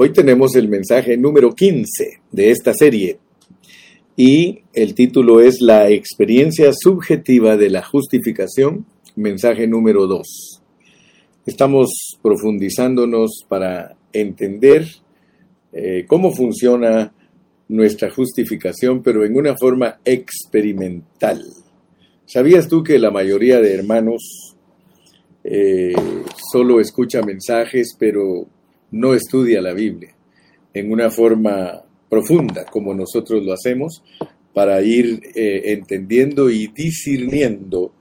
Hoy tenemos el mensaje número 15 de esta serie y el título es La experiencia subjetiva de la justificación, mensaje número 2. Estamos profundizándonos para entender eh, cómo funciona nuestra justificación, pero en una forma experimental. ¿Sabías tú que la mayoría de hermanos eh, solo escucha mensajes, pero no estudia la Biblia en una forma profunda, como nosotros lo hacemos, para ir eh, entendiendo y discerniendo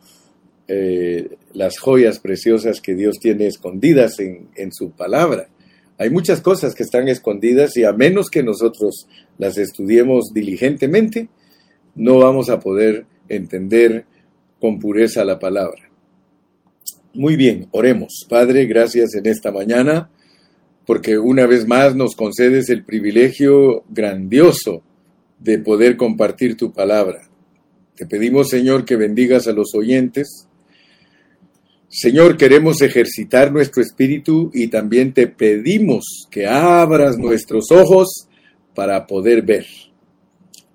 eh, las joyas preciosas que Dios tiene escondidas en, en su palabra. Hay muchas cosas que están escondidas y a menos que nosotros las estudiemos diligentemente, no vamos a poder entender con pureza la palabra. Muy bien, oremos. Padre, gracias en esta mañana porque una vez más nos concedes el privilegio grandioso de poder compartir tu palabra. Te pedimos, Señor, que bendigas a los oyentes. Señor, queremos ejercitar nuestro espíritu y también te pedimos que abras nuestros ojos para poder ver.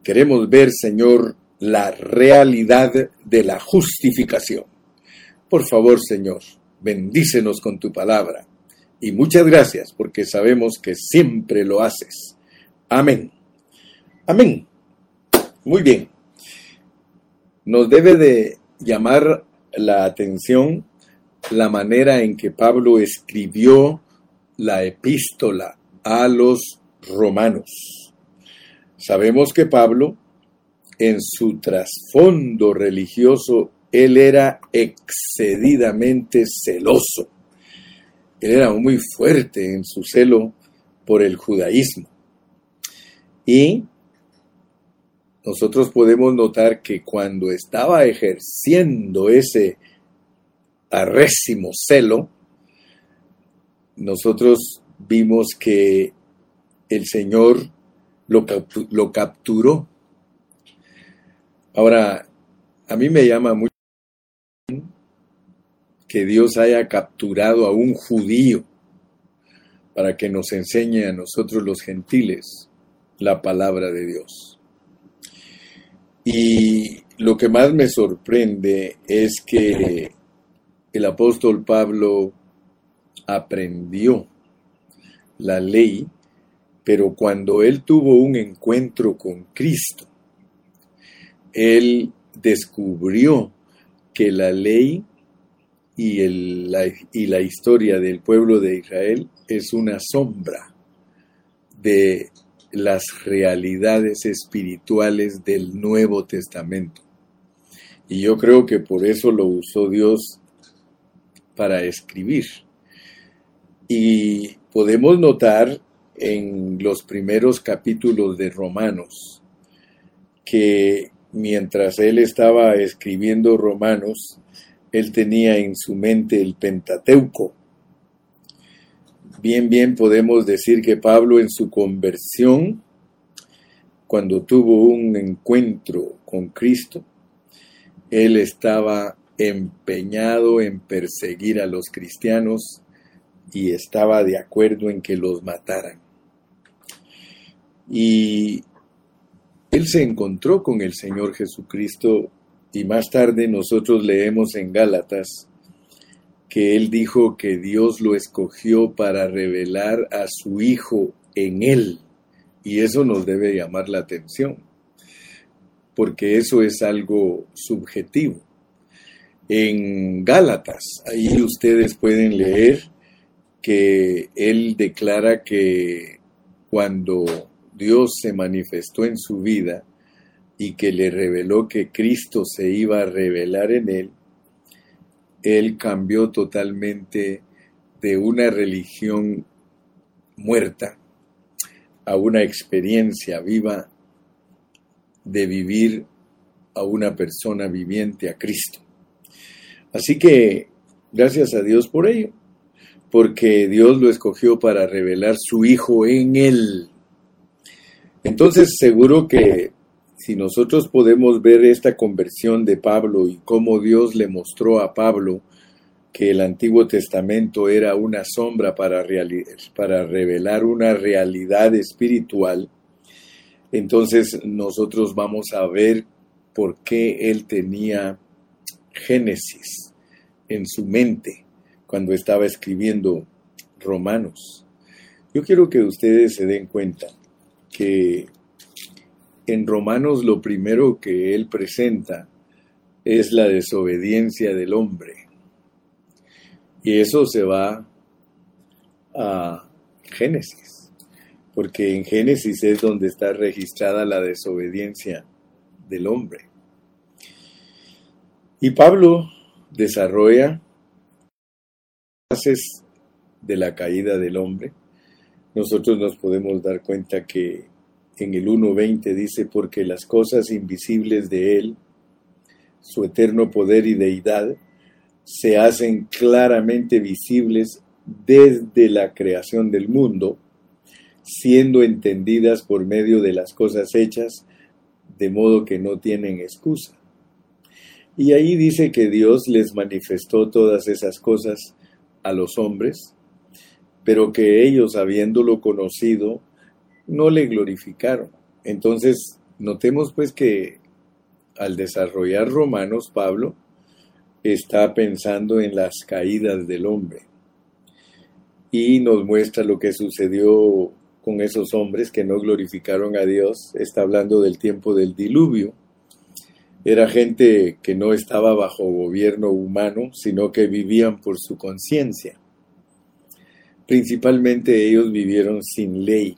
Queremos ver, Señor, la realidad de la justificación. Por favor, Señor, bendícenos con tu palabra y muchas gracias porque sabemos que siempre lo haces. Amén. Amén. Muy bien. Nos debe de llamar la atención la manera en que Pablo escribió la epístola a los romanos. Sabemos que Pablo, en su trasfondo religioso, él era excedidamente celoso él era muy fuerte en su celo por el judaísmo. Y nosotros podemos notar que cuando estaba ejerciendo ese arrésimo celo, nosotros vimos que el Señor lo, lo capturó. Ahora, a mí me llama mucho que Dios haya capturado a un judío para que nos enseñe a nosotros los gentiles la palabra de Dios. Y lo que más me sorprende es que el apóstol Pablo aprendió la ley, pero cuando él tuvo un encuentro con Cristo, él descubrió que la ley y, el, y la historia del pueblo de Israel es una sombra de las realidades espirituales del Nuevo Testamento. Y yo creo que por eso lo usó Dios para escribir. Y podemos notar en los primeros capítulos de Romanos que mientras él estaba escribiendo Romanos, él tenía en su mente el Pentateuco. Bien, bien podemos decir que Pablo en su conversión, cuando tuvo un encuentro con Cristo, él estaba empeñado en perseguir a los cristianos y estaba de acuerdo en que los mataran. Y él se encontró con el Señor Jesucristo y más tarde nosotros leemos en Gálatas que él dijo que Dios lo escogió para revelar a su Hijo en él. Y eso nos debe llamar la atención, porque eso es algo subjetivo. En Gálatas, ahí ustedes pueden leer que él declara que cuando Dios se manifestó en su vida, y que le reveló que Cristo se iba a revelar en él, él cambió totalmente de una religión muerta a una experiencia viva de vivir a una persona viviente, a Cristo. Así que gracias a Dios por ello, porque Dios lo escogió para revelar su Hijo en él. Entonces seguro que si nosotros podemos ver esta conversión de Pablo y cómo Dios le mostró a Pablo que el Antiguo Testamento era una sombra para, revelar una realidad espiritual, entonces nosotros vamos a ver por qué él tenía Génesis en su mente cuando estaba escribiendo Romanos. Yo quiero que ustedes se den cuenta que en Romanos lo primero que él presenta es la desobediencia del hombre. Y eso se va a Génesis, porque en Génesis es donde está registrada la desobediencia del hombre. Y Pablo desarrolla bases de la caída del hombre. Nosotros nos podemos dar cuenta que en el 1.20 dice, porque las cosas invisibles de Él, su eterno poder y deidad, se hacen claramente visibles desde la creación del mundo, siendo entendidas por medio de las cosas hechas, de modo que no tienen excusa. Y ahí dice que Dios les manifestó todas esas cosas a los hombres, pero que ellos, habiéndolo conocido, no le glorificaron. Entonces, notemos pues que al desarrollar Romanos, Pablo está pensando en las caídas del hombre y nos muestra lo que sucedió con esos hombres que no glorificaron a Dios. Está hablando del tiempo del diluvio. Era gente que no estaba bajo gobierno humano, sino que vivían por su conciencia. Principalmente ellos vivieron sin ley.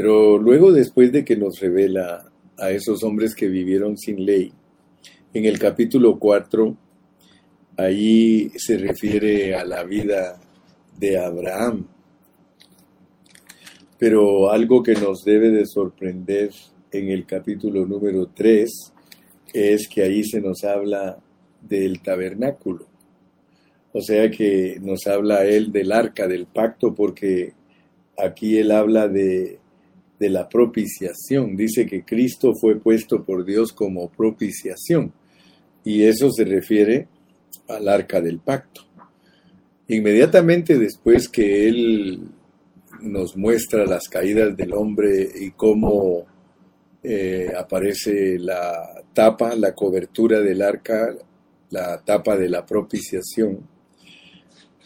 Pero luego después de que nos revela a esos hombres que vivieron sin ley, en el capítulo 4, ahí se refiere a la vida de Abraham. Pero algo que nos debe de sorprender en el capítulo número 3 es que ahí se nos habla del tabernáculo. O sea que nos habla él del arca, del pacto, porque aquí él habla de, de la propiciación. Dice que Cristo fue puesto por Dios como propiciación. Y eso se refiere al arca del pacto. Inmediatamente después que él nos muestra las caídas del hombre y cómo eh, aparece la tapa, la cobertura del arca, la tapa de la propiciación,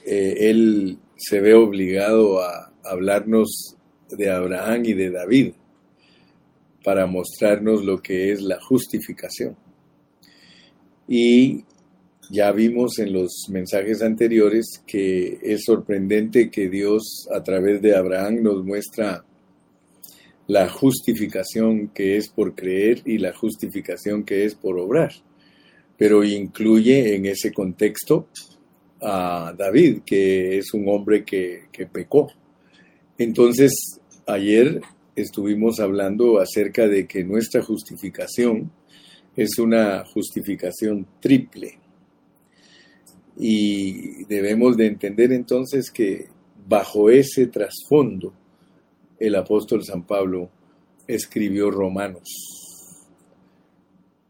eh, él se ve obligado a hablarnos de Abraham y de David para mostrarnos lo que es la justificación. Y ya vimos en los mensajes anteriores que es sorprendente que Dios a través de Abraham nos muestra la justificación que es por creer y la justificación que es por obrar. Pero incluye en ese contexto a David, que es un hombre que, que pecó. Entonces, ayer estuvimos hablando acerca de que nuestra justificación es una justificación triple. Y debemos de entender entonces que bajo ese trasfondo el apóstol San Pablo escribió Romanos.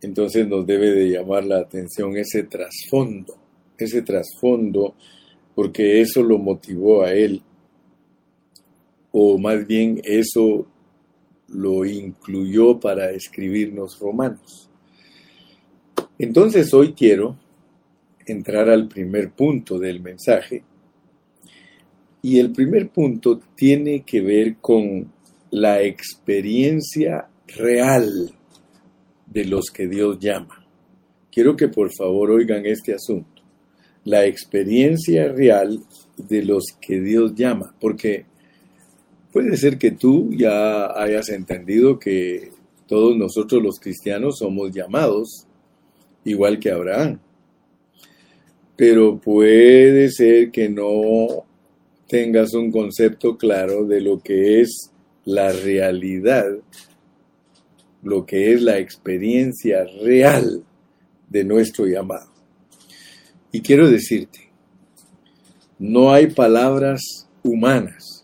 Entonces nos debe de llamar la atención ese trasfondo, ese trasfondo, porque eso lo motivó a él, o más bien eso lo incluyó para escribirnos Romanos. Entonces hoy quiero entrar al primer punto del mensaje, y el primer punto tiene que ver con la experiencia real de los que Dios llama. Quiero que por favor oigan este asunto. La experiencia real de los que Dios llama. Porque puede ser que tú ya hayas entendido que todos nosotros los cristianos somos llamados, igual que Abraham. Pero puede ser que no tengas un concepto claro de lo que es la realidad, lo que es la experiencia real de nuestro llamado. Y quiero decirte, no hay palabras humanas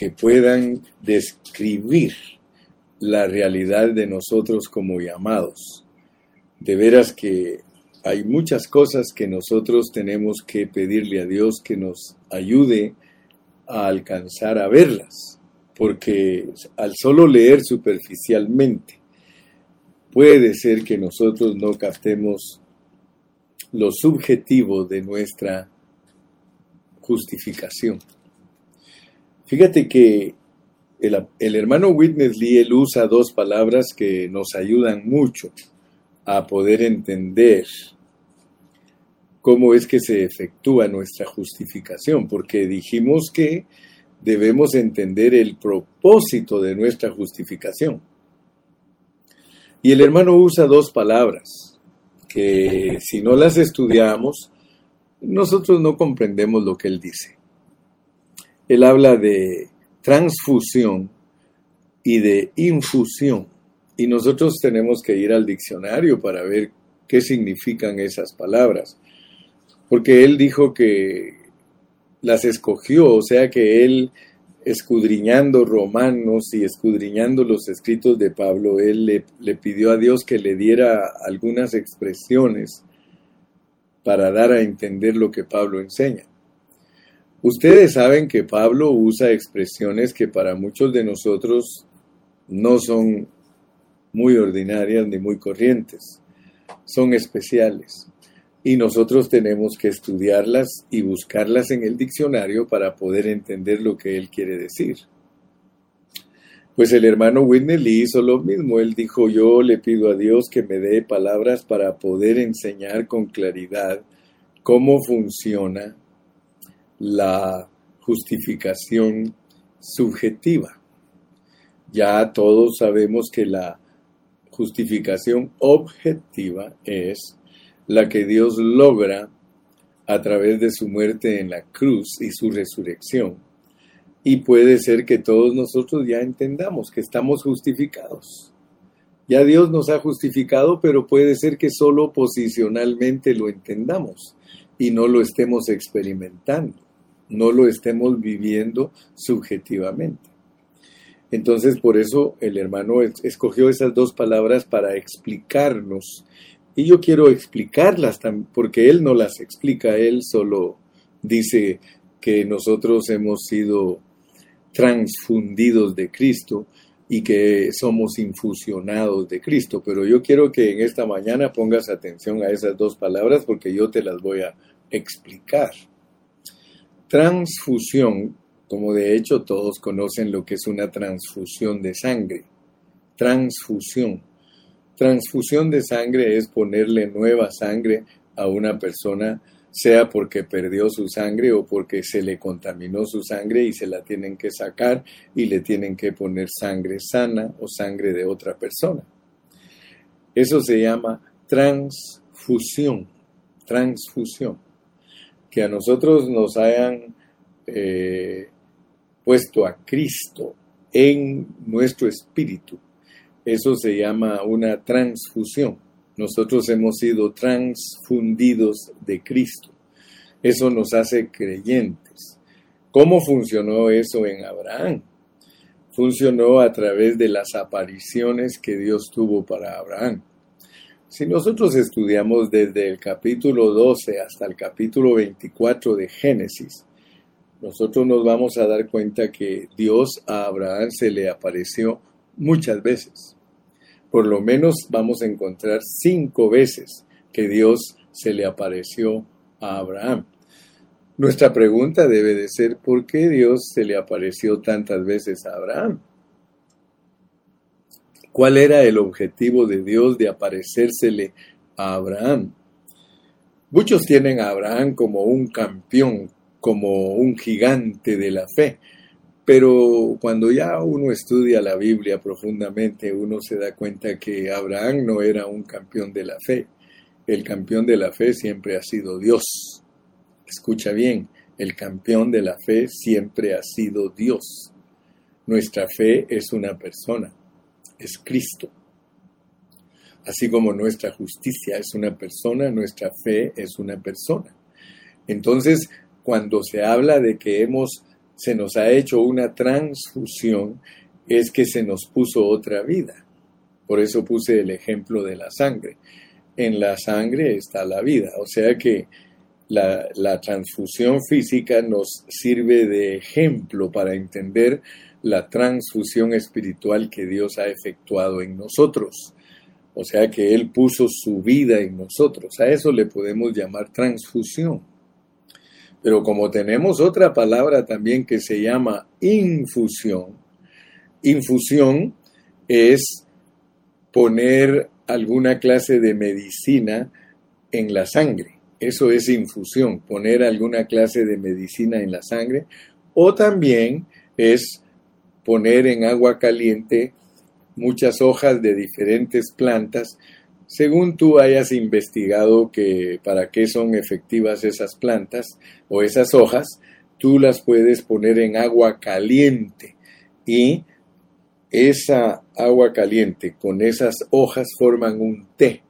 que puedan describir la realidad de nosotros como llamados. De veras que hay muchas cosas que nosotros tenemos que pedirle a Dios que nos ayude a alcanzar a verlas, porque al solo leer superficialmente puede ser que nosotros no captemos lo subjetivo de nuestra justificación. Fíjate que el, hermano Witness Lee usa dos palabras que nos ayudan mucho a poder entender cómo es que se efectúa nuestra justificación, porque dijimos que debemos entender el propósito de nuestra justificación. Y el hermano usa dos palabras que si no las estudiamos, nosotros no comprendemos lo que él dice. Él habla de transfusión y de infusión. Y nosotros tenemos que ir al diccionario para ver qué significan esas palabras. Porque él dijo que las escogió, o sea que él, escudriñando romanos y escudriñando los escritos de Pablo, él le, le pidió a Dios que le diera algunas expresiones para dar a entender lo que Pablo enseña. Ustedes saben que Pablo usa expresiones que para muchos de nosotros no son muy ordinarias ni muy corrientes, son especiales. Y nosotros tenemos que estudiarlas y buscarlas en el diccionario para poder entender lo que él quiere decir. Pues el hermano Whitney Lee hizo lo mismo. Él dijo, yo le pido a Dios que me dé palabras para poder enseñar con claridad cómo funciona la justificación subjetiva. Ya todos sabemos que la justificación objetiva es la que Dios logra a través de su muerte en la cruz y su resurrección. Y puede ser que todos nosotros ya entendamos que estamos justificados. Ya Dios nos ha justificado, pero puede ser que solo posicionalmente lo entendamos y no lo estemos experimentando no lo estemos viviendo subjetivamente. Entonces, por eso el hermano escogió esas dos palabras para explicarnos. Y yo quiero explicarlas porque él no las explica, él solo dice que nosotros hemos sido transfundidos de Cristo y que somos infusionados de Cristo. Pero yo quiero que en esta mañana pongas atención a esas dos palabras porque yo te las voy a explicar. Transfusión, como de hecho todos conocen lo que es una transfusión de sangre. Transfusión. Transfusión de sangre es ponerle nueva sangre a una persona, sea porque perdió su sangre o porque se le contaminó su sangre y se la tienen que sacar y le tienen que poner sangre sana o sangre de otra persona. Eso se llama transfusión. Transfusión que a nosotros nos hayan eh, puesto a Cristo en nuestro espíritu. Eso se llama una transfusión. Nosotros hemos sido transfundidos de Cristo. Eso nos hace creyentes. ¿Cómo funcionó eso en Abraham? Funcionó a través de las apariciones que Dios tuvo para Abraham. Si nosotros estudiamos desde el capítulo 12 hasta el capítulo 24 de Génesis, nosotros nos vamos a dar cuenta que Dios a Abraham se le apareció muchas veces. Por lo menos vamos a encontrar cinco veces que Dios se le apareció a Abraham. Nuestra pregunta debe de ser, ¿por qué Dios se le apareció tantas veces a Abraham? ¿Cuál era el objetivo de Dios de aparecérsele a Abraham? Muchos tienen a Abraham como un campeón, como un gigante de la fe, pero cuando ya uno estudia la Biblia profundamente, uno se da cuenta que Abraham no era un campeón de la fe. El campeón de la fe siempre ha sido Dios. Escucha bien, el campeón de la fe siempre ha sido Dios. Nuestra fe es una persona es Cristo. Así como nuestra justicia es una persona, nuestra fe es una persona. Entonces, cuando se habla de que hemos, se nos ha hecho una transfusión, es que se nos puso otra vida. Por eso puse el ejemplo de la sangre. en la sangre está la vida. O sea que la, la, transfusión física nos sirve de ejemplo para entender la transfusión espiritual que Dios ha efectuado en nosotros. O sea que Él puso su vida en nosotros. A eso le podemos llamar transfusión. Pero como tenemos otra palabra también que se llama infusión, infusión es poner alguna clase de medicina en la sangre. Eso es infusión, poner alguna clase de medicina en la sangre. O también es poner en agua caliente muchas hojas de diferentes plantas, según tú hayas investigado que para qué son efectivas esas plantas o esas hojas, tú las puedes poner en agua caliente. Y esa agua caliente con esas hojas forman un té.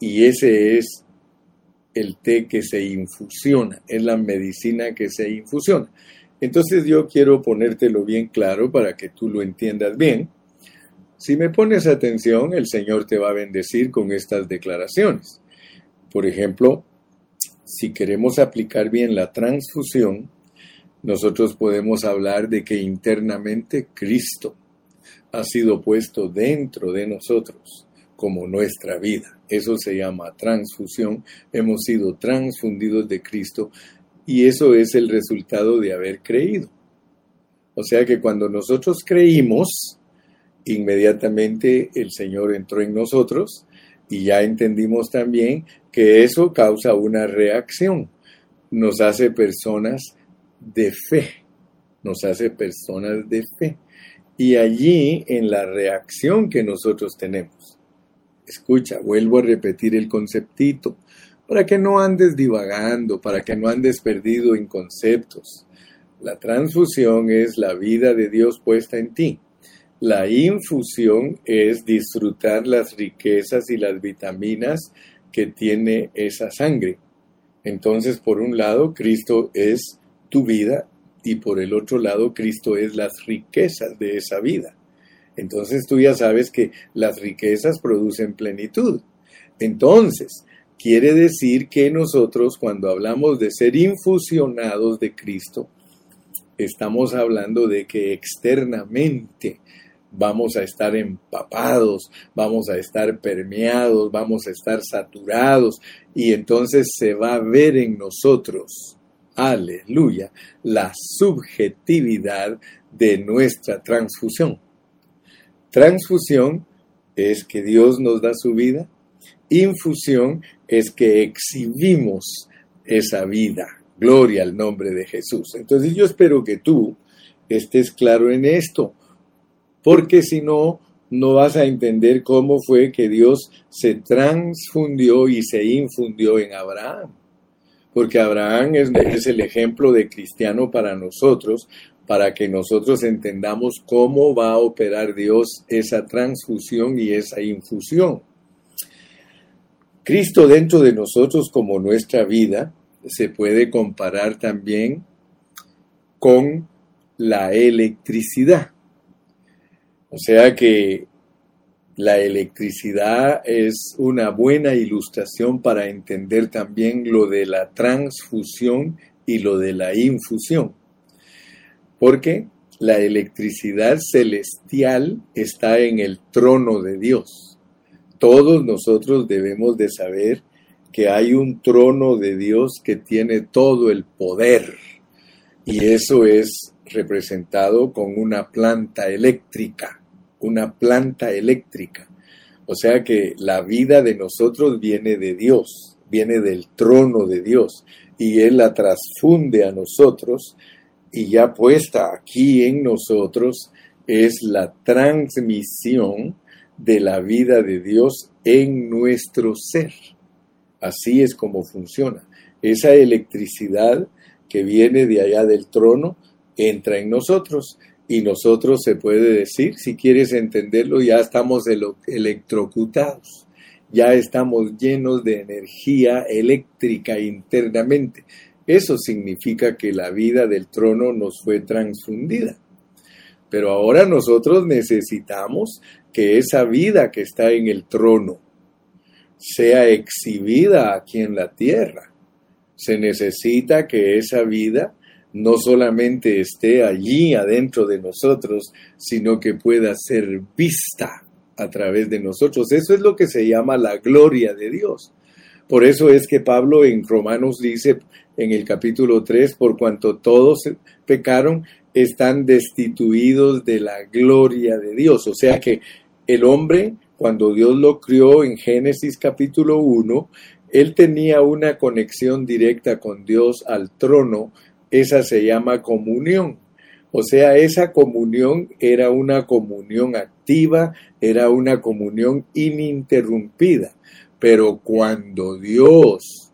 Y ese es el té que se infusiona, es la medicina que se infusiona. Entonces yo quiero ponértelo bien claro para que tú lo entiendas bien. Si me pones atención, el Señor te va a bendecir con estas declaraciones. Por ejemplo, si queremos aplicar bien la transfusión, nosotros podemos hablar de que internamente Cristo ha sido puesto dentro de nosotros como nuestra vida. Eso se llama transfusión. Hemos sido transfundidos de Cristo y eso es el resultado de haber creído. O sea que cuando nosotros creímos, inmediatamente el Señor entró en nosotros y ya entendimos también que eso causa una reacción. Nos hace personas de fe. Nos hace personas de fe. Y allí, en la reacción que nosotros tenemos, escucha, vuelvo a repetir el conceptito, para que no andes divagando, para que no andes perdido en conceptos. La transfusión es la vida de Dios puesta en ti. La infusión es disfrutar las riquezas y las vitaminas que tiene esa sangre. Entonces, por un lado, Cristo es tu vida y por el otro lado Cristo es las riquezas de esa vida. Entonces tú ya sabes que las riquezas producen plenitud. Entonces, quiere decir que nosotros cuando hablamos de ser infusionados de Cristo, estamos hablando de que externamente vamos a estar empapados, vamos a estar permeados, vamos a estar saturados y entonces se va a ver en nosotros aleluya, la subjetividad de nuestra transfusión. Transfusión es que Dios nos da su vida, infusión es que exhibimos esa vida. Gloria al nombre de Jesús. Entonces yo espero que tú estés claro en esto, porque si no, no vas a entender cómo fue que Dios se transfundió y se infundió en Abraham porque Abraham es, el ejemplo de cristiano para nosotros, para que nosotros entendamos cómo va a operar Dios esa transfusión y esa infusión. Cristo dentro de nosotros como nuestra vida se puede comparar también con la electricidad. O sea que la electricidad es una buena ilustración para entender también lo de la transfusión y lo de la infusión. Porque la electricidad celestial está en el trono de Dios. Todos nosotros debemos de saber que hay un trono de Dios que tiene todo el poder. Y eso es representado con una planta eléctrica una planta eléctrica. O sea que la vida de nosotros viene de Dios, viene del trono de Dios, y Él la transfunde a nosotros, y ya puesta aquí en nosotros es la transmisión de la vida de Dios en nuestro ser. Así es como funciona. Esa electricidad que viene de allá del trono entra en nosotros y nosotros se puede decir, si quieres entenderlo, ya estamos electrocutados, ya estamos llenos de energía eléctrica internamente. Eso significa que la vida del trono nos fue transfundida. Pero ahora nosotros necesitamos que esa vida que está en el trono sea exhibida aquí en la tierra. Se necesita que esa vida no solamente esté allí adentro de nosotros, sino que pueda ser vista a través de nosotros. Eso es lo que se llama la gloria de Dios. Por eso es que Pablo en Romanos dice en el capítulo 3, por cuanto todos pecaron, están destituidos de la gloria de Dios. O sea que el hombre, cuando Dios lo crió en Génesis capítulo 1, él tenía una conexión directa con Dios al trono, esa se llama comunión. O sea, esa comunión era una comunión activa, era una comunión ininterrumpida. Pero cuando Dios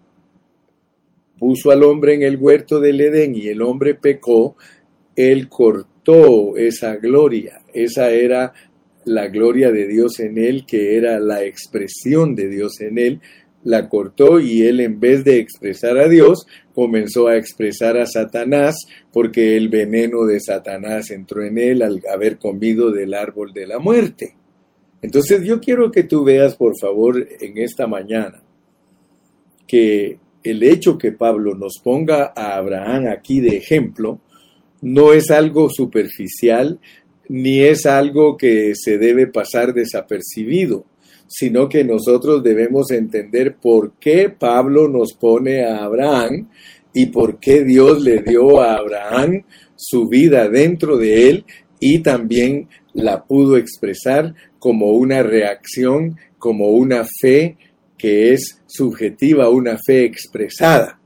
puso al hombre en el huerto del Edén y el hombre pecó, él cortó esa gloria. Esa era la gloria de Dios en él, que era la expresión de Dios en él, la cortó y él en vez de expresar a Dios, comenzó a expresar a Satanás, porque el veneno de Satanás entró en él al haber comido del árbol de la muerte. Entonces yo quiero que tú veas, por favor, en esta mañana, que el hecho que Pablo nos ponga a Abraham aquí de ejemplo, no es algo superficial, ni es algo que se debe pasar desapercibido, sino que nosotros debemos entender por qué Pablo nos pone a Abraham y por qué Dios le dio a Abraham su vida dentro de él y también la pudo expresar como una reacción, como una fe que es subjetiva, una fe expresada.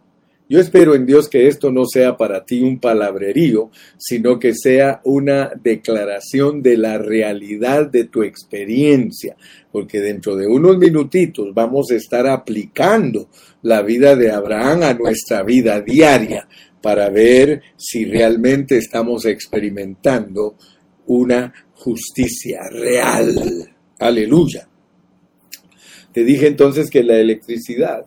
Yo espero en Dios que esto no sea para ti un palabrerío, sino que sea una declaración de la realidad de tu experiencia, porque dentro de unos minutitos vamos a estar aplicando la vida de Abraham a nuestra vida diaria para ver si realmente estamos experimentando una justicia real. Aleluya. Te dije entonces que la electricidad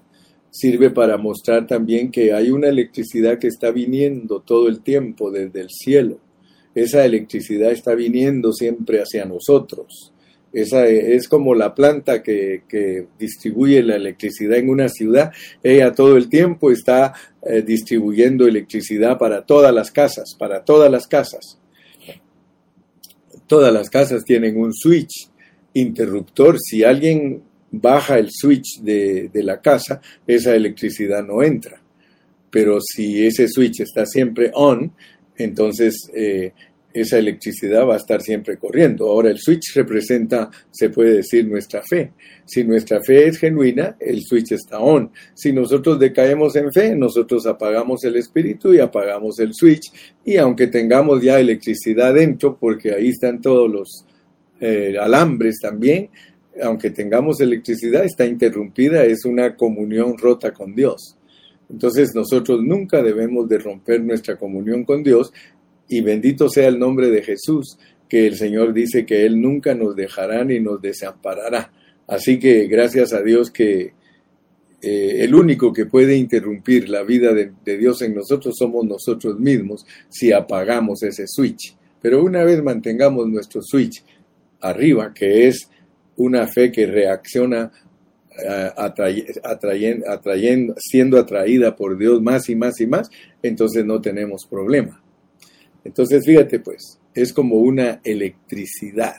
sirve para mostrar también que hay una electricidad que está viniendo todo el tiempo desde el cielo. Esa electricidad está viniendo siempre hacia nosotros. Esa es como la planta que, distribuye la electricidad en una ciudad. Ella todo el tiempo está eh, distribuyendo electricidad para todas las casas, para todas las casas. Todas las casas tienen un switch interruptor. Si alguien baja el switch de, la casa, esa electricidad no entra. Pero si ese switch está siempre on, entonces eh, esa electricidad va a estar siempre corriendo. Ahora el switch representa, se puede decir, nuestra fe. Si nuestra fe es genuina, el switch está on. Si nosotros decaemos en fe, nosotros apagamos el espíritu y apagamos el switch. Y aunque tengamos ya electricidad dentro, porque ahí están todos los eh, alambres también, aunque tengamos electricidad, está interrumpida, es una comunión rota con Dios. Entonces nosotros nunca debemos de romper nuestra comunión con Dios y bendito sea el nombre de Jesús, que el Señor dice que Él nunca nos dejará ni nos desamparará. Así que gracias a Dios que eh, el único que puede interrumpir la vida de, de Dios en nosotros somos nosotros mismos si apagamos ese switch. Pero una vez mantengamos nuestro switch arriba, que es una fe que reacciona eh, siendo atraída por Dios más y más y más, entonces no tenemos problema. Entonces, fíjate pues, es como una electricidad.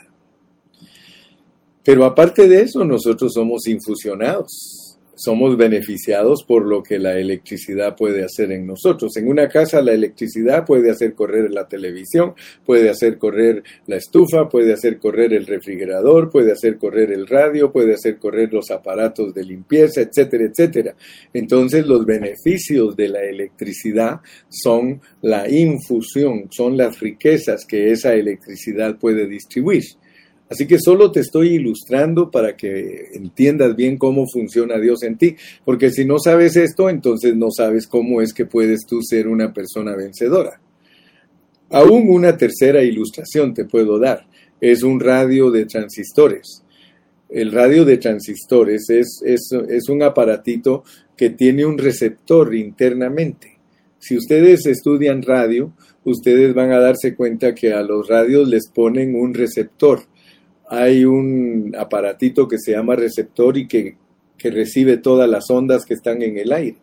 Pero aparte de eso, nosotros somos infusionados somos beneficiados por lo que la electricidad puede hacer en nosotros. En una casa la electricidad puede hacer correr la televisión, puede hacer correr la estufa, puede hacer correr el refrigerador, puede hacer correr el radio, puede hacer correr los aparatos de limpieza, etcétera, etcétera. Entonces los beneficios de la electricidad son la infusión, son las riquezas que esa electricidad puede distribuir. Así que solo te estoy ilustrando para que entiendas bien cómo funciona Dios en ti, porque si no sabes esto, entonces no sabes cómo es que puedes tú ser una persona vencedora. Aún una tercera ilustración te puedo dar. Es un radio de transistores. El radio de transistores es, es un aparatito que tiene un receptor internamente. Si ustedes estudian radio, ustedes van a darse cuenta que a los radios les ponen un receptor hay un aparatito que se llama receptor y que, que recibe todas las ondas que están en el aire.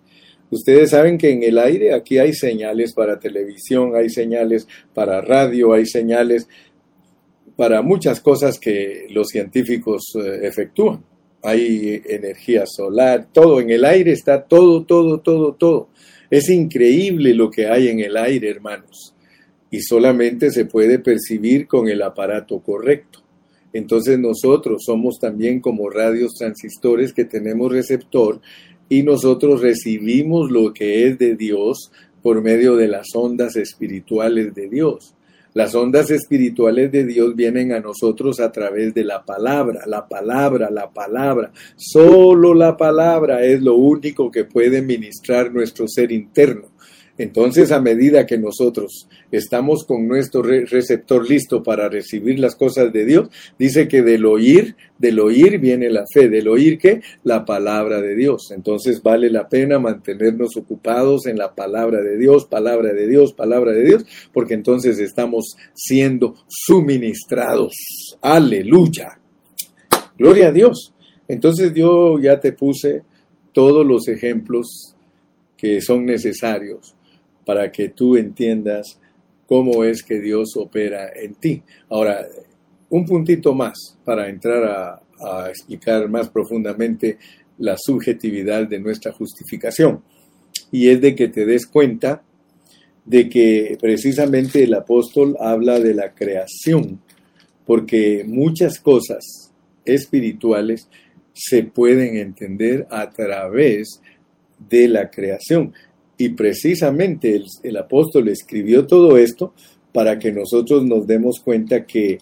Ustedes saben que en el aire aquí hay señales para televisión, hay señales para radio, hay señales para muchas cosas que los científicos eh, efectúan. Hay energía solar, todo en el aire está todo, todo, todo, todo. Es increíble lo que hay en el aire, hermanos, y solamente se puede percibir con el aparato correcto. Entonces nosotros somos también como radios transistores que tenemos receptor y nosotros recibimos lo que es de Dios por medio de las ondas espirituales de Dios. Las ondas espirituales de Dios vienen a nosotros a través de la palabra, la palabra, la palabra. Solo la palabra es lo único que puede ministrar nuestro ser interno. Entonces, a medida que nosotros estamos con nuestro receptor listo para recibir las cosas de Dios, dice que del oír, del oír viene la fe, del oír que la palabra de Dios. Entonces, vale la pena mantenernos ocupados en la palabra de Dios, palabra de Dios, palabra de Dios, porque entonces estamos siendo suministrados. Aleluya. Gloria a Dios. Entonces yo ya te puse todos los ejemplos que son necesarios para que tú entiendas cómo es que Dios opera en ti. Ahora, un puntito más para entrar a, explicar más profundamente la subjetividad de nuestra justificación. Y es de que te des cuenta de que precisamente el apóstol habla de la creación, porque muchas cosas espirituales se pueden entender a través de la creación. Y precisamente el, apóstol escribió todo esto para que nosotros nos demos cuenta que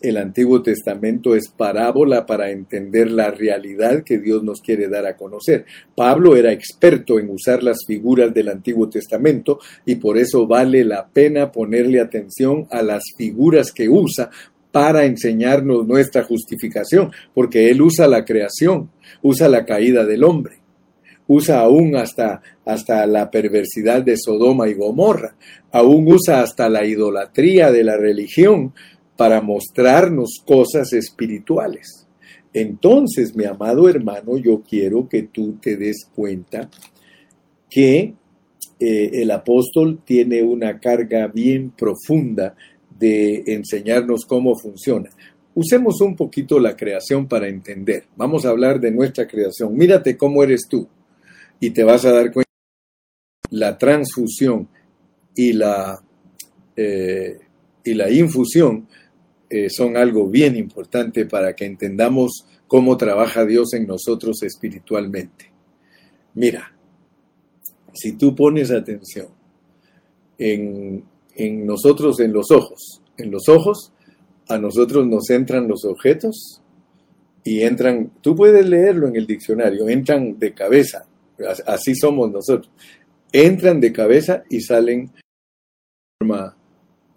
el Antiguo Testamento es parábola para entender la realidad que Dios nos quiere dar a conocer. Pablo era experto en usar las figuras del Antiguo Testamento y por eso vale la pena ponerle atención a las figuras que usa para enseñarnos nuestra justificación, porque él usa la creación, usa la caída del hombre usa aún hasta, hasta la perversidad de Sodoma y Gomorra, aún usa hasta la idolatría de la religión para mostrarnos cosas espirituales. Entonces, mi amado hermano, yo quiero que tú te des cuenta que eh, el apóstol tiene una carga bien profunda de enseñarnos cómo funciona. Usemos un poquito la creación para entender. Vamos a hablar de nuestra creación. Mírate cómo eres tú y te vas a dar cuenta la transfusión y la, eh, y la infusión eh, son algo bien importante para que entendamos cómo trabaja Dios en nosotros espiritualmente. Mira, si tú pones atención en, en nosotros, en los ojos, en los ojos, a nosotros nos entran los objetos y entran, tú puedes leerlo en el diccionario, entran de cabeza, Así somos nosotros. Entran de cabeza y salen de forma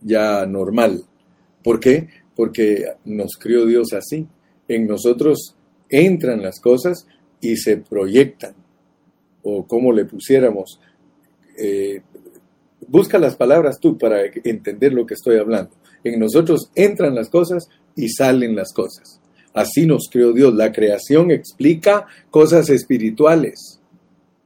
ya normal. ¿Por qué? Porque nos crió Dios así. En nosotros entran las cosas y se proyectan. O como le pusiéramos. Eh, busca las palabras tú para entender lo que estoy hablando. En nosotros entran las cosas y salen las cosas. Así nos creó Dios. La creación explica cosas espirituales.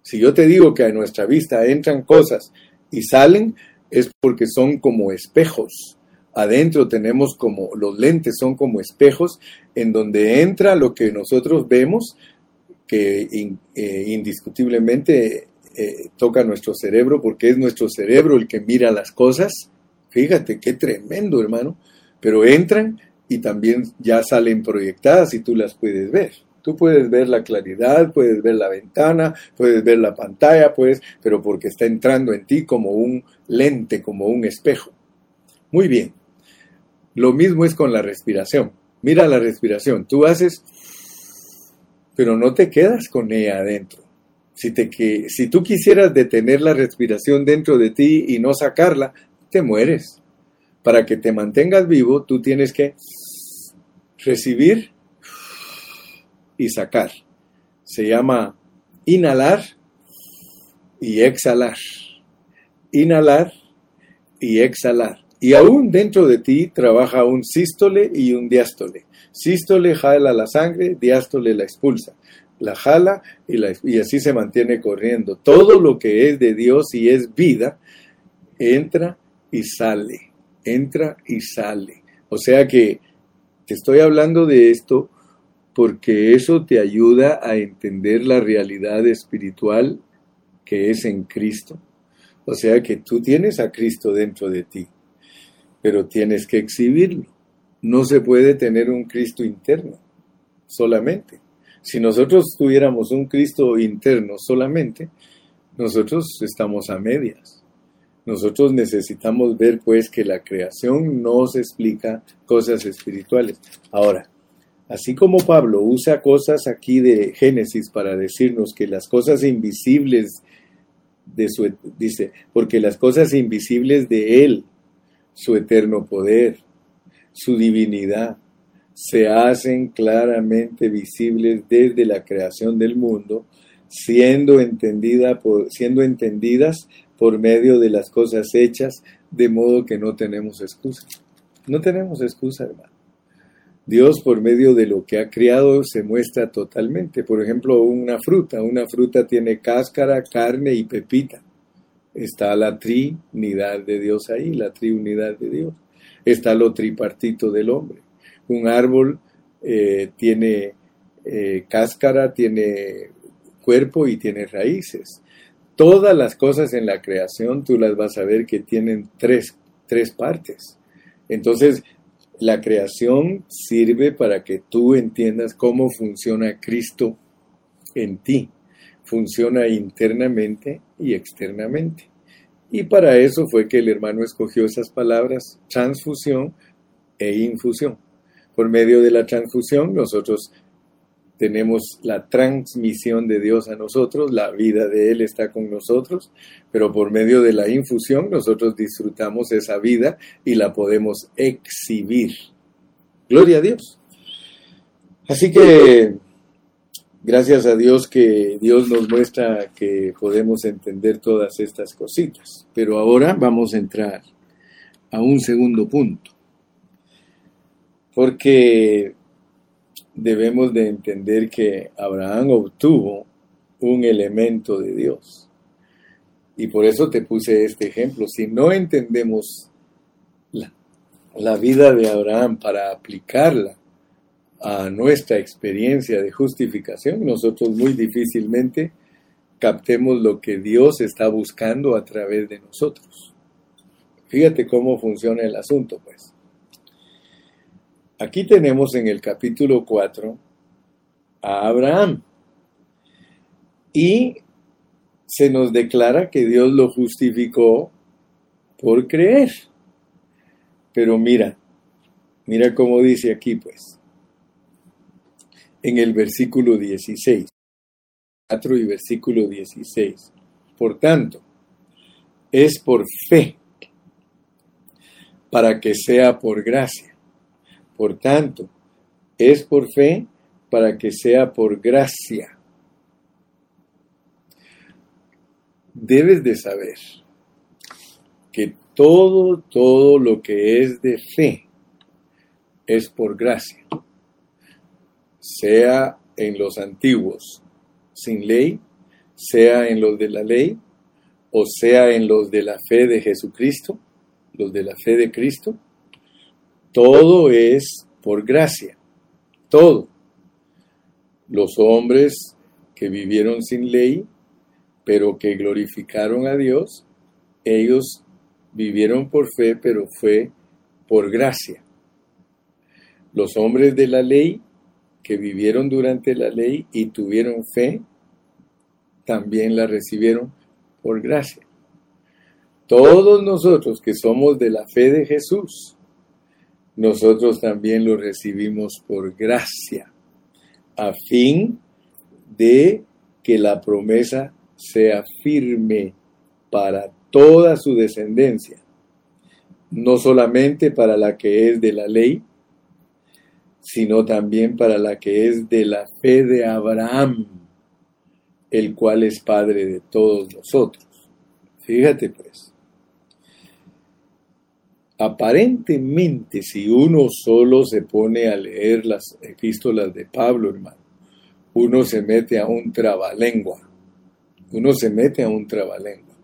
Si yo te digo que a nuestra vista entran cosas y salen, es porque son como espejos. Adentro tenemos como, los lentes son como espejos en donde entra lo que nosotros vemos, que eh, indiscutiblemente eh, toca nuestro cerebro, porque es nuestro cerebro el que mira las cosas. Fíjate, qué tremendo, hermano. Pero entran y también ya salen proyectadas y tú las puedes ver. Tú puedes ver la claridad, puedes ver la ventana, puedes ver la pantalla, pues, pero porque está entrando en ti como un lente, como un espejo. Muy bien. Lo mismo es con la respiración. Mira la respiración. Tú haces, pero no te quedas con ella adentro. Si, te, que, si tú quisieras detener la respiración dentro de ti y no sacarla, te mueres. Para que te mantengas vivo, tú tienes que recibir y sacar. Se llama inhalar y exhalar. Inhalar y exhalar. Y aún dentro de ti trabaja un sístole y un diástole. Sístole jala la sangre, diástole la expulsa. la jala y, y así se mantiene corriendo. Todo lo que es de Dios y es vida, entra y sale, entra y sale. O sea que te estoy hablando de esto porque eso te ayuda a entender la realidad espiritual que es en Cristo. O sea que tú tienes a Cristo dentro de ti, pero tienes que exhibirlo. No se puede tener un Cristo interno solamente. Si nosotros tuviéramos un Cristo interno solamente, nosotros estamos a medias. Nosotros necesitamos ver pues que la creación nos explica cosas espirituales. Ahora, así como Pablo usa cosas aquí de Génesis para decirnos que las cosas invisibles de su dice, porque las cosas invisibles de él, su eterno poder, su divinidad, se hacen claramente visibles desde la creación del mundo, siendo, entendida por, siendo entendidas por medio de las cosas hechas, de modo que no tenemos excusa. No tenemos excusa, hermano. Dios por medio de lo que ha creado se muestra totalmente. Por ejemplo, una fruta. Una fruta tiene cáscara, carne y pepita. Está la trinidad de Dios ahí, la triunidad de Dios. Está lo tripartito del hombre un árbol eh, tiene eh, cáscara, tiene cuerpo y tiene raíces. Todas las cosas en la creación tú las vas a ver que tienen tres, tres partes. Entonces, la creación sirve para que tú entiendas cómo funciona Cristo en ti. Funciona internamente y externamente. Y para eso fue que el hermano escogió esas palabras, transfusión e infusión. Por medio de la transfusión, nosotros tenemos la transmisión de Dios a nosotros, la vida de Él está con nosotros, pero por medio de la infusión nosotros disfrutamos esa vida y la podemos exhibir. Gloria a Dios. Así que gracias a Dios que Dios nos muestra que podemos entender todas estas cositas. Pero ahora vamos a entrar a un segundo punto porque debemos de entender que Abraham obtuvo un elemento de Dios. Y por eso te puse este ejemplo. Si no entendemos la, vida de Abraham para aplicarla a nuestra experiencia de justificación, nosotros muy difícilmente captemos lo que Dios está buscando a través de nosotros. Fíjate cómo funciona el asunto, pues. Aquí tenemos en el capítulo 4 a Abraham y se nos declara que Dios lo justificó por creer. Pero mira, mira cómo dice aquí pues, en el versículo 16, 4 y versículo 16. Por tanto, es por fe, para que sea por gracia por tanto, es por fe para que sea por gracia. Debes de saber que todo, todo lo que es de fe es por gracia. Sea en los antiguos sin ley, sea en los de la ley, o sea en los de la fe de Jesucristo, los de la fe de Cristo, todo es por gracia, todo. Los hombres que vivieron sin ley, pero que glorificaron a Dios, ellos vivieron por fe, pero fue por gracia. Los hombres de la ley que vivieron durante la ley y tuvieron fe, también la recibieron por gracia. Todos nosotros que somos de la fe de Jesús, nosotros también lo recibimos por gracia, a fin de que la promesa sea firme para toda su descendencia, no solamente para la que es de la ley, sino también para la que es de la fe de Abraham, el cual es Padre de todos nosotros. Fíjate pues, Aparentemente, si uno solo se pone a leer las epístolas de Pablo, hermano, uno se mete a un trabalengua. Uno se mete a un trabalengua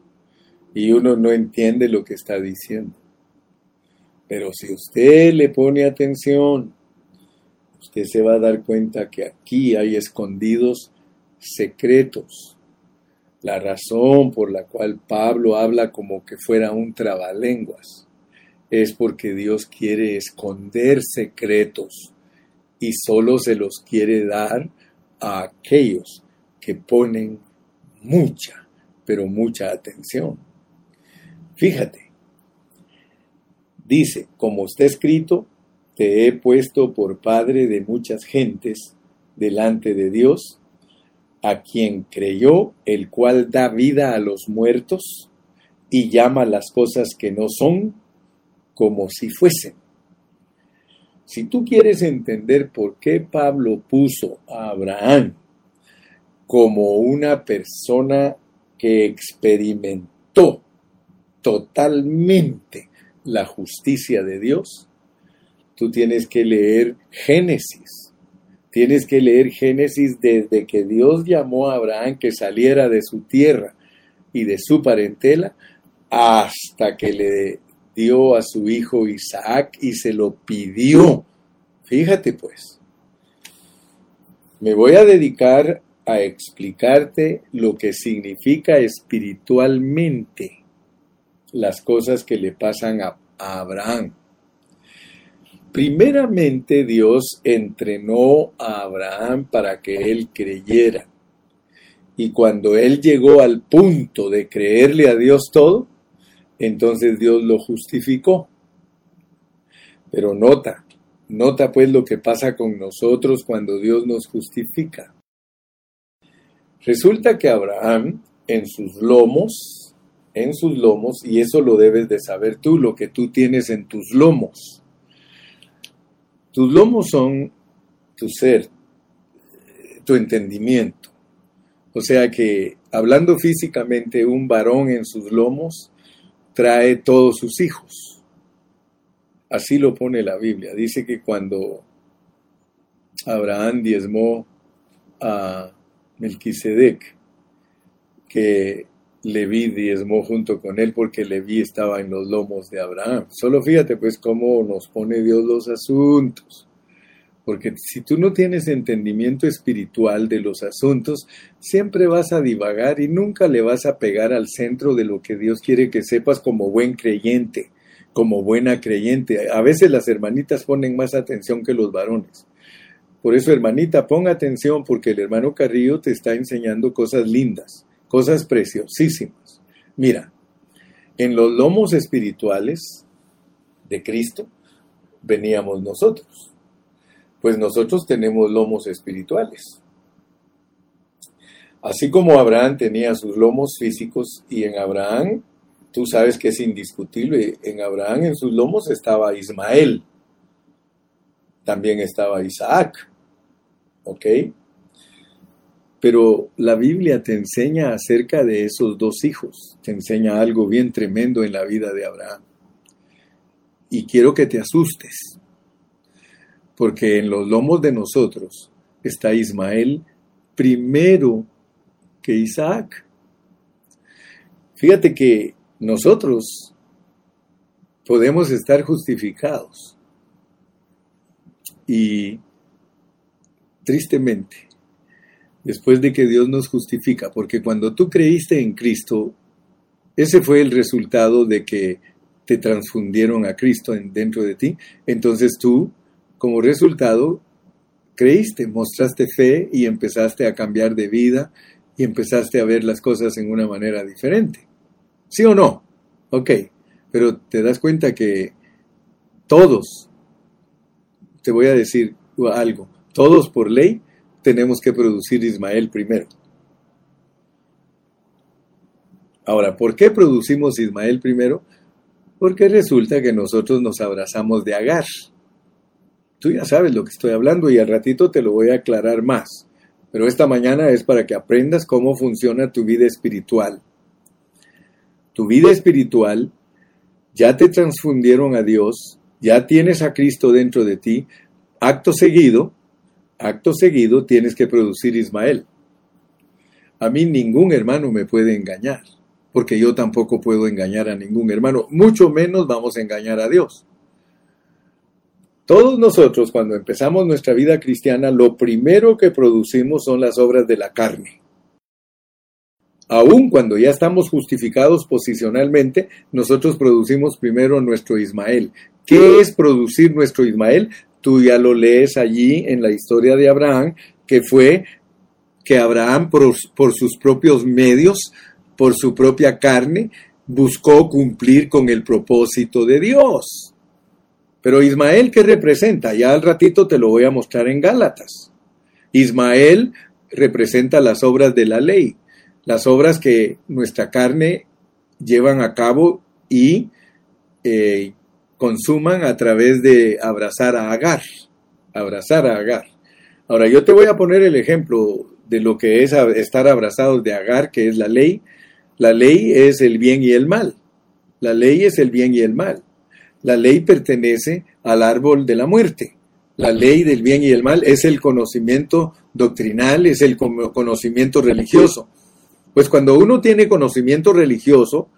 y uno no entiende lo que está diciendo. Pero si usted le pone atención, usted se va a dar cuenta que aquí hay escondidos secretos. La razón por la cual Pablo habla como que fuera un trabalenguas es porque Dios quiere esconder secretos y solo se los quiere dar a aquellos que ponen mucha, pero mucha atención. Fíjate, dice, como está escrito, te he puesto por padre de muchas gentes delante de Dios, a quien creyó, el cual da vida a los muertos y llama las cosas que no son como si fuesen. Si tú quieres entender por qué Pablo puso a Abraham como una persona que experimentó totalmente la justicia de Dios, tú tienes que leer Génesis Tienes que leer Génesis desde que Dios llamó a Abraham que saliera de su tierra y de su parentela hasta que le dio a su hijo Isaac y se lo pidió. Fíjate pues, me voy a dedicar a explicarte lo que significa espiritualmente las cosas que le pasan a, Abraham. Primeramente Dios entrenó a Abraham para que él creyera. Y cuando él llegó al punto de creerle a Dios todo, entonces Dios lo justificó. Pero nota, nota pues lo que pasa con nosotros cuando Dios nos justifica. Resulta que Abraham en sus lomos, en sus lomos, y eso lo debes de saber tú, lo que tú tienes en tus lomos, tus lomos son tu ser, tu entendimiento. O sea que, hablando físicamente, un varón en sus lomos trae todos sus hijos. Así lo pone la Biblia. Dice que cuando Abraham diezmó a Melquisedec, que Leví diezmó junto con él porque Leví estaba en los lomos de Abraham. Solo fíjate pues cómo nos pone Dios los asuntos. Porque si tú no tienes entendimiento espiritual de los asuntos, siempre vas a divagar y nunca le vas a pegar al centro de lo que Dios quiere que sepas como buen creyente, como buena creyente. A veces las hermanitas ponen más atención que los varones. Por eso, hermanita, ponga atención porque el hermano Carrillo te está enseñando cosas lindas cosas preciosísimas. Mira, en los lomos espirituales de Cristo veníamos nosotros, pues nosotros tenemos lomos espirituales. Así como Abraham tenía sus lomos físicos y en Abraham, tú sabes que es indiscutible, en Abraham en sus lomos estaba Ismael, también estaba Isaac, ¿ok? Pero la Biblia te enseña acerca de esos dos hijos, te enseña algo bien tremendo en la vida de Abraham. Y quiero que te asustes, porque en los lomos de nosotros está Ismael primero que Isaac. Fíjate que nosotros podemos estar justificados y tristemente después de que Dios nos justifica, porque cuando tú creíste en Cristo, ese fue el resultado de que te transfundieron a Cristo dentro de ti, entonces tú, como resultado, creíste, mostraste fe y empezaste a cambiar de vida y empezaste a ver las cosas en una manera diferente. ¿Sí o no? Ok, pero te das cuenta que todos, te voy a decir algo, todos por ley tenemos que producir Ismael primero. Ahora, ¿por qué producimos Ismael primero? Porque resulta que nosotros nos abrazamos de Agar. Tú ya sabes lo que estoy hablando y al ratito te lo voy a aclarar más. Pero esta mañana es para que aprendas cómo funciona tu vida espiritual. Tu vida espiritual ya te transfundieron a Dios, ya tienes a Cristo dentro de ti. Acto seguido, acto seguido tienes que producir Ismael. A mí ningún hermano me puede engañar, porque yo tampoco puedo engañar a ningún hermano, mucho menos vamos a engañar a Dios. Todos nosotros cuando empezamos nuestra vida cristiana, lo primero que producimos son las obras de la carne. Aún cuando ya estamos justificados posicionalmente, nosotros producimos primero nuestro Ismael. ¿Qué es producir nuestro Ismael? Tú ya lo lees allí en la historia de Abraham, que fue que Abraham por, por sus propios medios, por su propia carne, buscó cumplir con el propósito de Dios. Pero Ismael, ¿qué representa? Ya al ratito te lo voy a mostrar en Gálatas. Ismael representa las obras de la ley, las obras que nuestra carne llevan a cabo y eh, consuman a través de abrazar a Agar, abrazar a Agar. Ahora yo te voy a poner el ejemplo de lo que es estar abrazados de Agar, que es la ley. La ley es el bien y el mal. La ley es el bien y el mal. La ley pertenece al árbol de la muerte. La ley del bien y el mal es el conocimiento doctrinal, es el conocimiento religioso. Pues cuando uno tiene conocimiento religioso,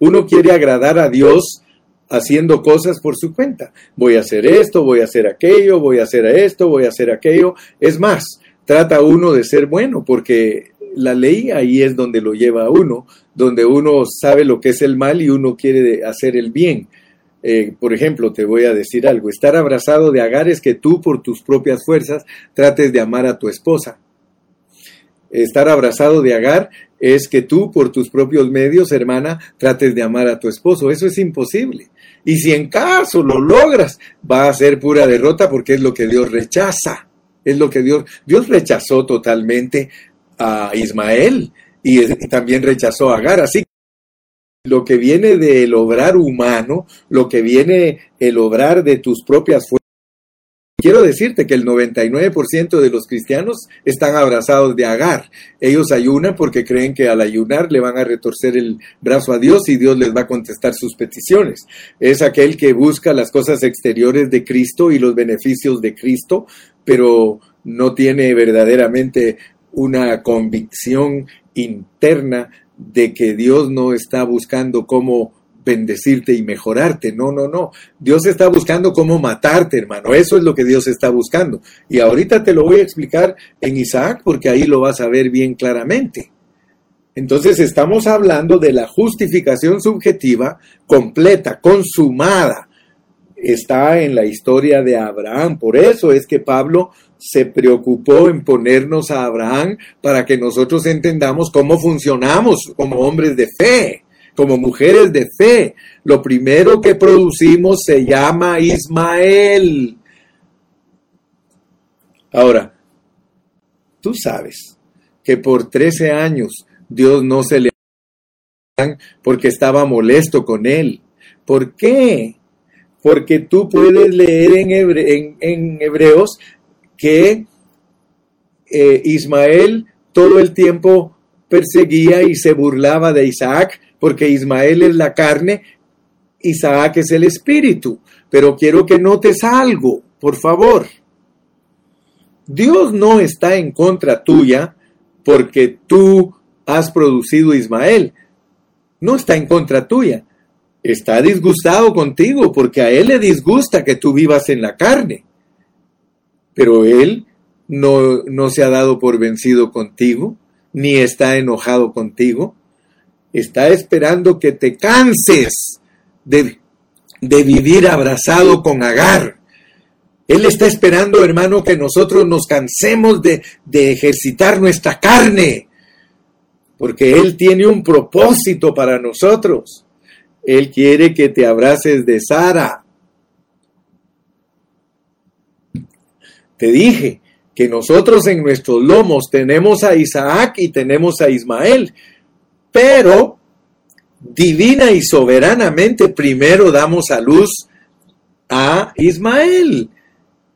uno quiere agradar a Dios haciendo cosas por su cuenta. Voy a hacer esto, voy a hacer aquello, voy a hacer esto, voy a hacer aquello. Es más, trata uno de ser bueno, porque la ley ahí es donde lo lleva a uno, donde uno sabe lo que es el mal y uno quiere hacer el bien. Eh, por ejemplo, te voy a decir algo, estar abrazado de Agar es que tú por tus propias fuerzas trates de amar a tu esposa. Estar abrazado de Agar es que tú por tus propios medios, hermana, trates de amar a tu esposo. Eso es imposible. Y si en caso lo logras, va a ser pura derrota porque es lo que Dios rechaza. Es lo que Dios, Dios rechazó totalmente a Ismael y, y también rechazó a Agar. Así lo que viene del obrar humano, lo que viene el obrar de tus propias fuerzas. Quiero decirte que el 99% de los cristianos están abrazados de Agar. Ellos ayunan porque creen que al ayunar le van a retorcer el brazo a Dios y Dios les va a contestar sus peticiones. Es aquel que busca las cosas exteriores de Cristo y los beneficios de Cristo, pero no tiene verdaderamente una convicción interna de que Dios no está buscando cómo bendecirte y mejorarte. No, no, no. Dios está buscando cómo matarte, hermano. Eso es lo que Dios está buscando. Y ahorita te lo voy a explicar en Isaac porque ahí lo vas a ver bien claramente. Entonces estamos hablando de la justificación subjetiva completa, consumada. Está en la historia de Abraham. Por eso es que Pablo se preocupó en ponernos a Abraham para que nosotros entendamos cómo funcionamos como hombres de fe, como mujeres de fe. Lo primero que producimos se llama Ismael. Ahora, tú sabes que por 13 años Dios no se le porque estaba molesto con él. ¿Por qué? Porque tú puedes leer en, en Hebreos que eh, Ismael todo el tiempo perseguía y se burlaba de Isaac, porque Ismael es la carne, Isaac es el espíritu. Pero quiero que notes algo, por favor. Dios no está en contra tuya porque tú has producido Ismael. No está en contra tuya. Está disgustado contigo porque a él le disgusta que tú vivas en la carne pero Él no, no se ha dado por vencido contigo, ni está enojado contigo. Está esperando que te canses de, de vivir abrazado con Agar. Él está esperando, hermano, que nosotros nos cansemos de, de, ejercitar nuestra carne, porque Él tiene un propósito para nosotros. Él quiere que te abraces de Sara, Te dije que nosotros en nuestros lomos tenemos a Isaac y tenemos a Ismael, pero divina y soberanamente primero damos a luz a Ismael.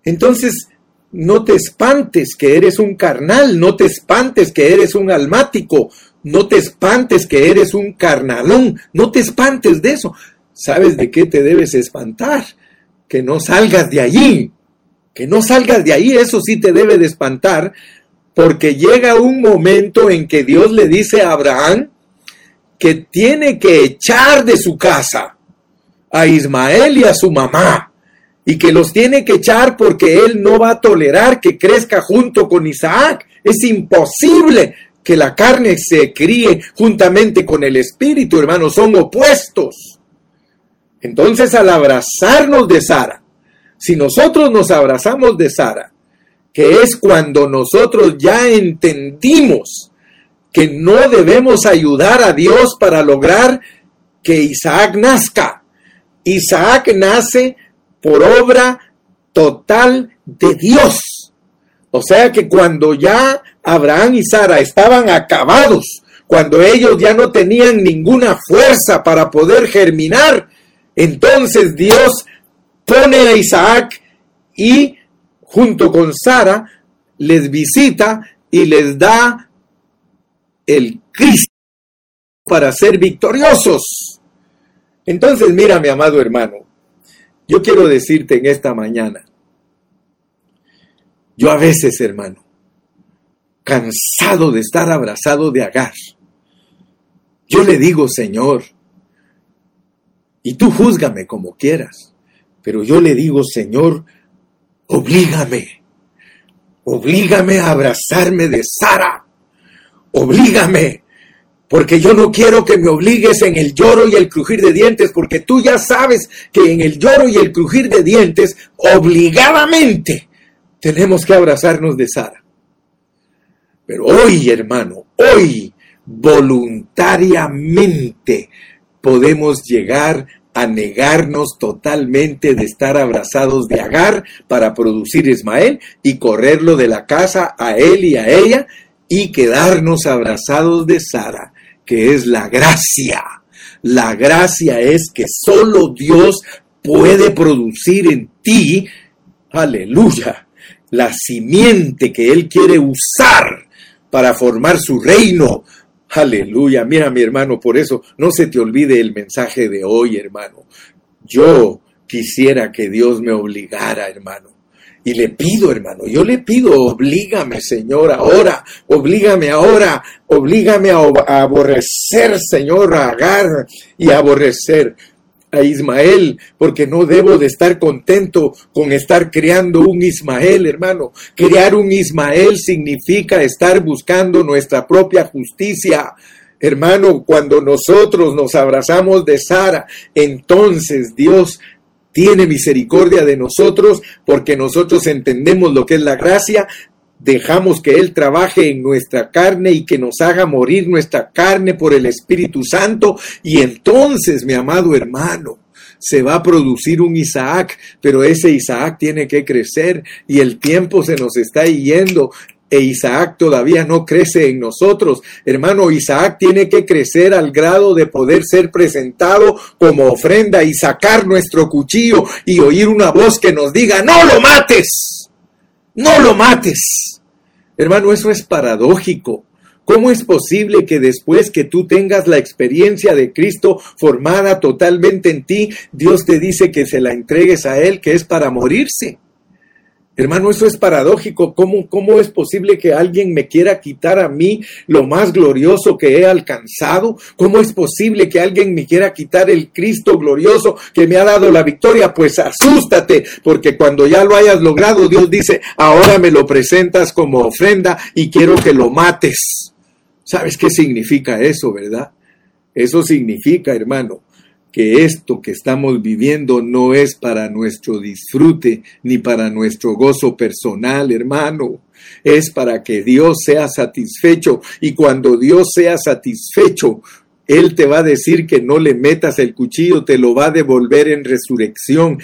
Entonces, no te espantes que eres un carnal, no te espantes que eres un almático, no te espantes que eres un carnalón, no te espantes de eso. ¿Sabes de qué te debes espantar? Que no salgas de allí, que no salgas de ahí, eso sí te debe de espantar, porque llega un momento en que Dios le dice a Abraham que tiene que echar de su casa a Ismael y a su mamá, y que los tiene que echar porque él no va a tolerar que crezca junto con Isaac. Es imposible que la carne se críe juntamente con el espíritu, hermanos, son opuestos. Entonces al abrazarnos de Sara, si nosotros nos abrazamos de Sara, que es cuando nosotros ya entendimos que no debemos ayudar a Dios para lograr que Isaac nazca. Isaac nace por obra total de Dios. O sea que cuando ya Abraham y Sara estaban acabados, cuando ellos ya no tenían ninguna fuerza para poder germinar, entonces Dios pone a Isaac y junto con Sara les visita y les da el Cristo para ser victoriosos. Entonces, mira, mi amado hermano, yo quiero decirte en esta mañana, yo a veces, hermano, cansado de estar abrazado de Agar, yo le digo, Señor, y tú júzgame como quieras, pero yo le digo, Señor, oblígame, oblígame a abrazarme de Sara, oblígame, porque yo no quiero que me obligues en el lloro y el crujir de dientes, porque tú ya sabes que en el lloro y el crujir de dientes, obligadamente, tenemos que abrazarnos de Sara. Pero hoy, hermano, hoy, voluntariamente, podemos llegar a negarnos totalmente de estar abrazados de Agar para producir Ismael y correrlo de la casa a él y a ella y quedarnos abrazados de Sara, que es la gracia. La gracia es que solo Dios puede producir en ti, aleluya, la simiente que Él quiere usar para formar su reino, Aleluya, mira mi hermano, por eso no se te olvide el mensaje de hoy, hermano. Yo quisiera que Dios me obligara, hermano. Y le pido, hermano, yo le pido, oblígame, Señor, ahora, oblígame ahora, oblígame a, aborrecer, Señor, a Agar y a aborrecer a Ismael, porque no debo de estar contento con estar creando un Ismael, hermano. Crear un Ismael significa estar buscando nuestra propia justicia. Hermano, cuando nosotros nos abrazamos de Sara, entonces Dios tiene misericordia de nosotros porque nosotros entendemos lo que es la gracia, dejamos que Él trabaje en nuestra carne y que nos haga morir nuestra carne por el Espíritu Santo y entonces, mi amado hermano, se va a producir un Isaac, pero ese Isaac tiene que crecer y el tiempo se nos está yendo e Isaac todavía no crece en nosotros. Hermano, Isaac tiene que crecer al grado de poder ser presentado como ofrenda y sacar nuestro cuchillo y oír una voz que nos diga, no lo mates, no lo mates. Hermano, eso es paradójico. ¿Cómo es posible que después que tú tengas la experiencia de Cristo formada totalmente en ti, Dios te dice que se la entregues a Él, que es para morirse? Hermano, eso es paradójico. ¿Cómo, ¿Cómo es posible que alguien me quiera quitar a mí lo más glorioso que he alcanzado? ¿Cómo es posible que alguien me quiera quitar el Cristo glorioso que me ha dado la victoria? Pues asústate, porque cuando ya lo hayas logrado, Dios dice, ahora me lo presentas como ofrenda y quiero que lo mates. ¿Sabes qué significa eso, verdad? Eso significa, hermano, que esto que estamos viviendo no es para nuestro disfrute ni para nuestro gozo personal, hermano. Es para que Dios sea satisfecho y cuando Dios sea satisfecho, él te va a decir que no le metas el cuchillo, te lo va a devolver en resurrección.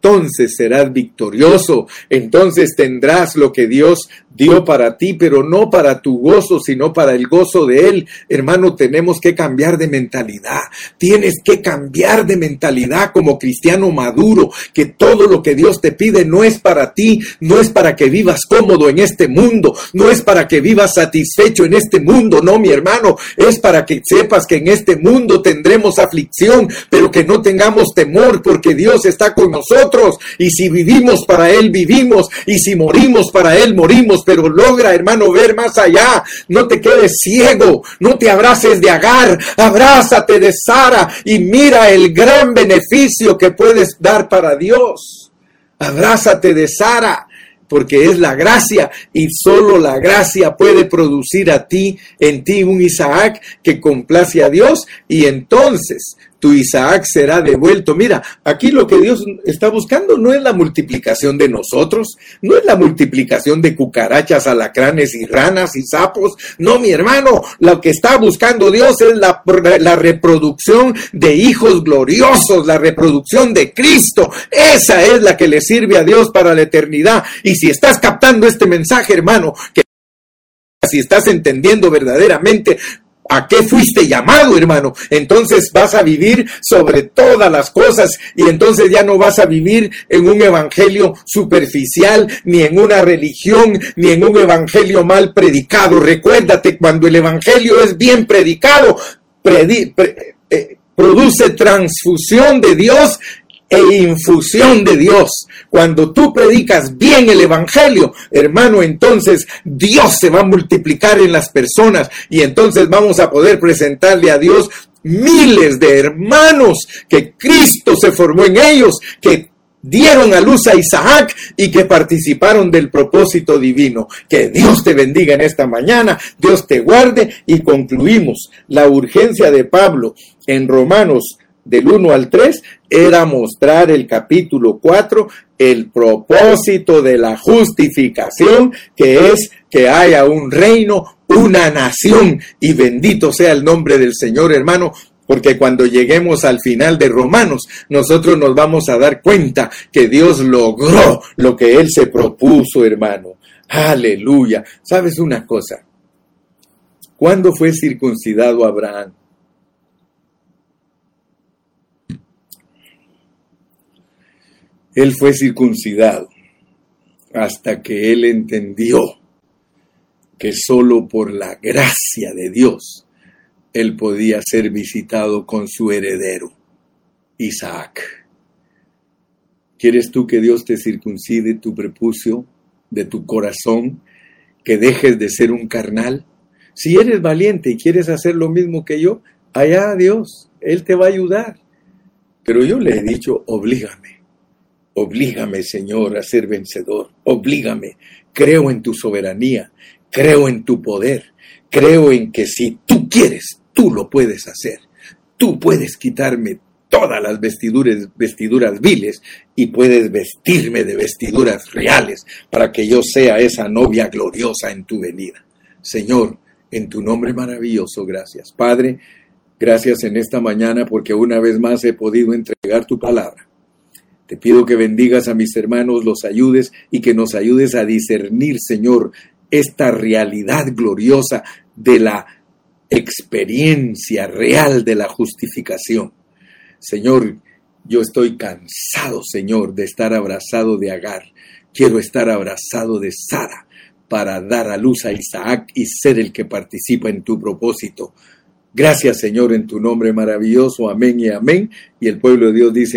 Entonces serás victorioso, entonces tendrás lo que Dios dio para ti, pero no para tu gozo, sino para el gozo de Él. Hermano, tenemos que cambiar de mentalidad. Tienes que cambiar de mentalidad como cristiano maduro, que todo lo que Dios te pide no es para ti, no es para que vivas cómodo en este mundo, no es para que vivas satisfecho en este mundo, no, mi hermano, es para que sepas que en este mundo tendremos aflicción, pero que no tengamos temor porque Dios está con nosotros. Y si vivimos para Él, vivimos. Y si morimos para Él, morimos. Pero logra, hermano, ver más allá. No te quedes ciego. No te abraces de Agar. Abrázate de Sara y mira el gran beneficio que puedes dar para Dios. Abrázate de Sara porque es la gracia y solo la gracia puede producir a ti, en ti un Isaac que complace a Dios y entonces tu Isaac será devuelto. Mira, aquí lo que Dios está buscando no es la multiplicación de nosotros, no es la multiplicación de cucarachas, alacranes y ranas y sapos. No, mi hermano, lo que está buscando Dios es la, la reproducción de hijos gloriosos, la reproducción de Cristo. Esa es la que le sirve a Dios para la eternidad. Y si estás captando este mensaje, hermano, que si estás entendiendo verdaderamente ¿A qué fuiste llamado, hermano? Entonces vas a vivir sobre todas las cosas y entonces ya no vas a vivir en un evangelio superficial, ni en una religión, ni en un evangelio mal predicado. Recuérdate, cuando el evangelio es bien predicado, eh, produce transfusión de Dios e infusión de Dios. Cuando tú predicas bien el Evangelio, hermano, entonces Dios se va a multiplicar en las personas y entonces vamos a poder presentarle a Dios miles de hermanos que Cristo se formó en ellos, que dieron a luz a Isaac y que participaron del propósito divino. Que Dios te bendiga en esta mañana, Dios te guarde y concluimos la urgencia de Pablo en Romanos del 1 al 3 era mostrar el capítulo 4, el propósito de la justificación, que es que haya un reino, una nación, y bendito sea el nombre del Señor, hermano, porque cuando lleguemos al final de Romanos, nosotros nos vamos a dar cuenta que Dios logró lo que Él se propuso, hermano. Aleluya. ¿Sabes una cosa? ¿Cuándo fue circuncidado Abraham? Él fue circuncidado hasta que él entendió que solo por la gracia de Dios él podía ser visitado con su heredero, Isaac. ¿Quieres tú que Dios te circuncide tu prepucio de tu corazón, que dejes de ser un carnal? Si eres valiente y quieres hacer lo mismo que yo, allá Dios, Él te va a ayudar. Pero yo le he dicho, oblígame Oblígame, Señor, a ser vencedor. Oblígame. Creo en tu soberanía. Creo en tu poder. Creo en que si tú quieres, tú lo puedes hacer. Tú puedes quitarme todas las vestiduras, vestiduras viles y puedes vestirme de vestiduras reales para que yo sea esa novia gloriosa en tu venida. Señor, en tu nombre maravilloso, gracias. Padre, gracias en esta mañana porque una vez más he podido entregar tu palabra. Te pido que bendigas a mis hermanos, los ayudes y que nos ayudes a discernir, Señor, esta realidad gloriosa de la experiencia real de la justificación. Señor, yo estoy cansado, Señor, de estar abrazado de Agar. Quiero estar abrazado de Sara para dar a luz a Isaac y ser el que participa en tu propósito. Gracias, Señor, en tu nombre maravilloso. Amén y amén. Y el pueblo de Dios dice amén.